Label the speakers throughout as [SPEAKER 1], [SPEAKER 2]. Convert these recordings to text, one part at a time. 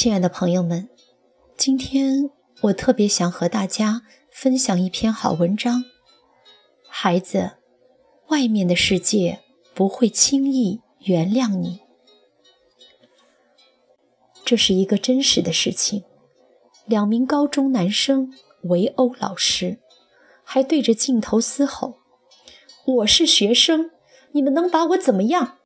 [SPEAKER 1] 亲爱的朋友们，今天我特别想和大家分享一篇好文章。孩子，外面的世界不会轻易原谅你。这是一个真实的事情。两名高中男生围殴老师，还对着镜头嘶吼：“我是学生，你们能把我怎么样？”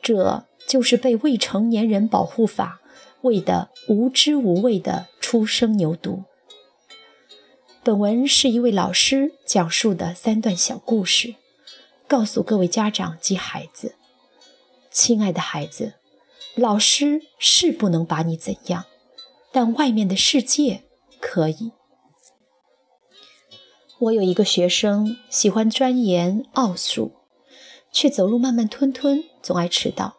[SPEAKER 1] 这。就是被未成年人保护法喂得无知无畏的初生牛犊。本文是一位老师讲述的三段小故事，告诉各位家长及孩子：亲爱的孩子，老师是不能把你怎样，但外面的世界可以。我有一个学生喜欢钻研奥数，却走路慢慢吞吞，总爱迟到。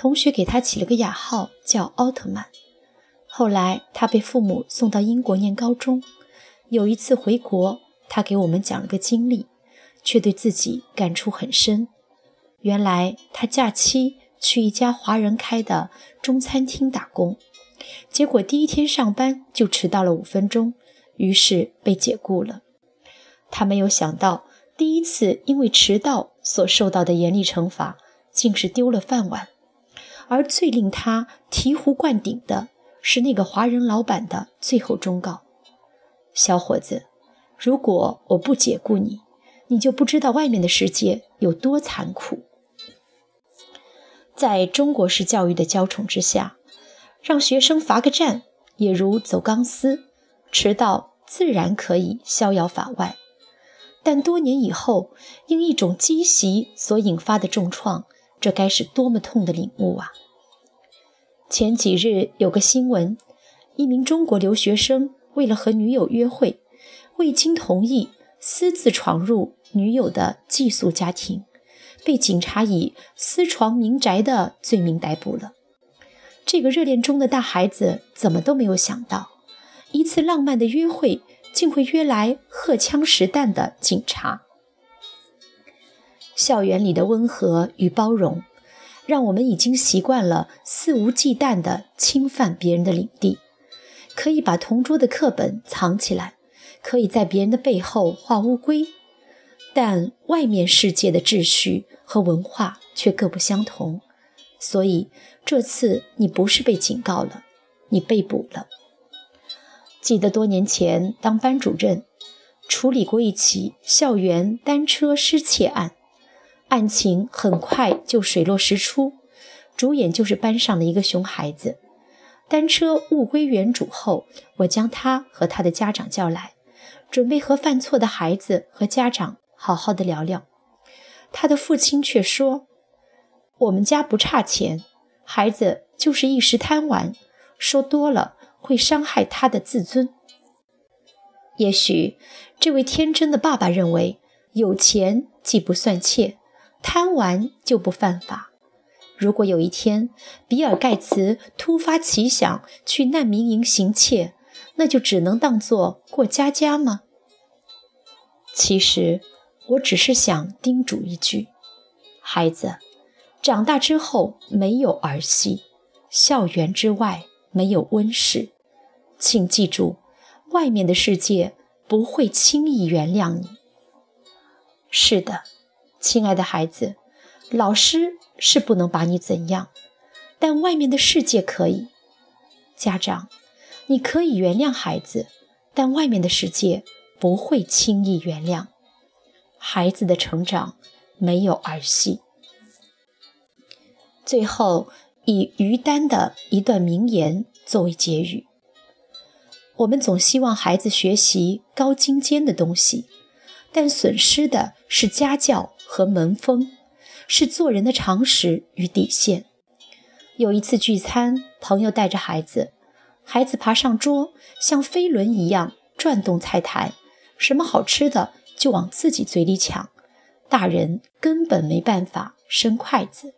[SPEAKER 1] 同学给他起了个雅号，叫奥特曼。后来他被父母送到英国念高中。有一次回国，他给我们讲了个经历，却对自己感触很深。原来他假期去一家华人开的中餐厅打工，结果第一天上班就迟到了五分钟，于是被解雇了。他没有想到，第一次因为迟到所受到的严厉惩罚，竟是丢了饭碗。而最令他醍醐灌顶的是那个华人老板的最后忠告：“小伙子，如果我不解雇你，你就不知道外面的世界有多残酷。”在中国式教育的娇宠之下，让学生罚个站也如走钢丝，迟到自然可以逍遥法外。但多年以后，因一种积习所引发的重创。这该是多么痛的领悟啊！前几日有个新闻，一名中国留学生为了和女友约会，未经同意私自闯入女友的寄宿家庭，被警察以私闯民宅的罪名逮捕了。这个热恋中的大孩子怎么都没有想到，一次浪漫的约会竟会约来荷枪实弹的警察。校园里的温和与包容，让我们已经习惯了肆无忌惮地侵犯别人的领地。可以把同桌的课本藏起来，可以在别人的背后画乌龟，但外面世界的秩序和文化却各不相同。所以这次你不是被警告了，你被捕了。记得多年前当班主任，处理过一起校园单车失窃案。案情很快就水落石出，主演就是班上的一个熊孩子。单车物归原主后，我将他和他的家长叫来，准备和犯错的孩子和家长好好的聊聊。他的父亲却说：“我们家不差钱，孩子就是一时贪玩，说多了会伤害他的自尊。”也许这位天真的爸爸认为，有钱既不算窃。贪玩就不犯法。如果有一天比尔盖茨突发奇想去难民营行窃，那就只能当做过家家吗？其实，我只是想叮嘱一句：孩子，长大之后没有儿戏，校园之外没有温室，请记住，外面的世界不会轻易原谅你。是的。亲爱的孩子，老师是不能把你怎样，但外面的世界可以。家长，你可以原谅孩子，但外面的世界不会轻易原谅。孩子的成长没有儿戏。最后，以于丹的一段名言作为结语：我们总希望孩子学习高精尖的东西。但损失的是家教和门风，是做人的常识与底线。有一次聚餐，朋友带着孩子，孩子爬上桌，像飞轮一样转动菜台，什么好吃的就往自己嘴里抢，大人根本没办法伸筷子。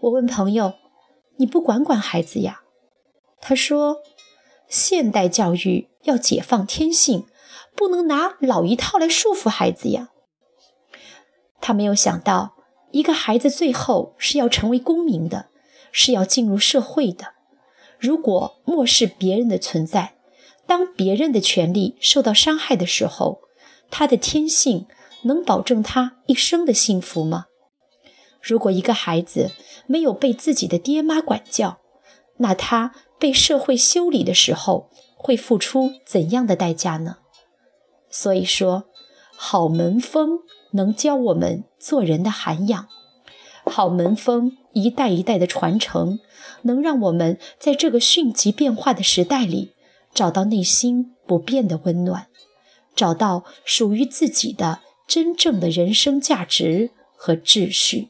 [SPEAKER 1] 我问朋友：“你不管管孩子呀？”他说：“现代教育要解放天性。”不能拿老一套来束缚孩子呀。他没有想到，一个孩子最后是要成为公民的，是要进入社会的。如果漠视别人的存在，当别人的权利受到伤害的时候，他的天性能保证他一生的幸福吗？如果一个孩子没有被自己的爹妈管教，那他被社会修理的时候会付出怎样的代价呢？所以说，好门风能教我们做人的涵养，好门风一代一代的传承，能让我们在这个迅疾变化的时代里，找到内心不变的温暖，找到属于自己的真正的人生价值和秩序。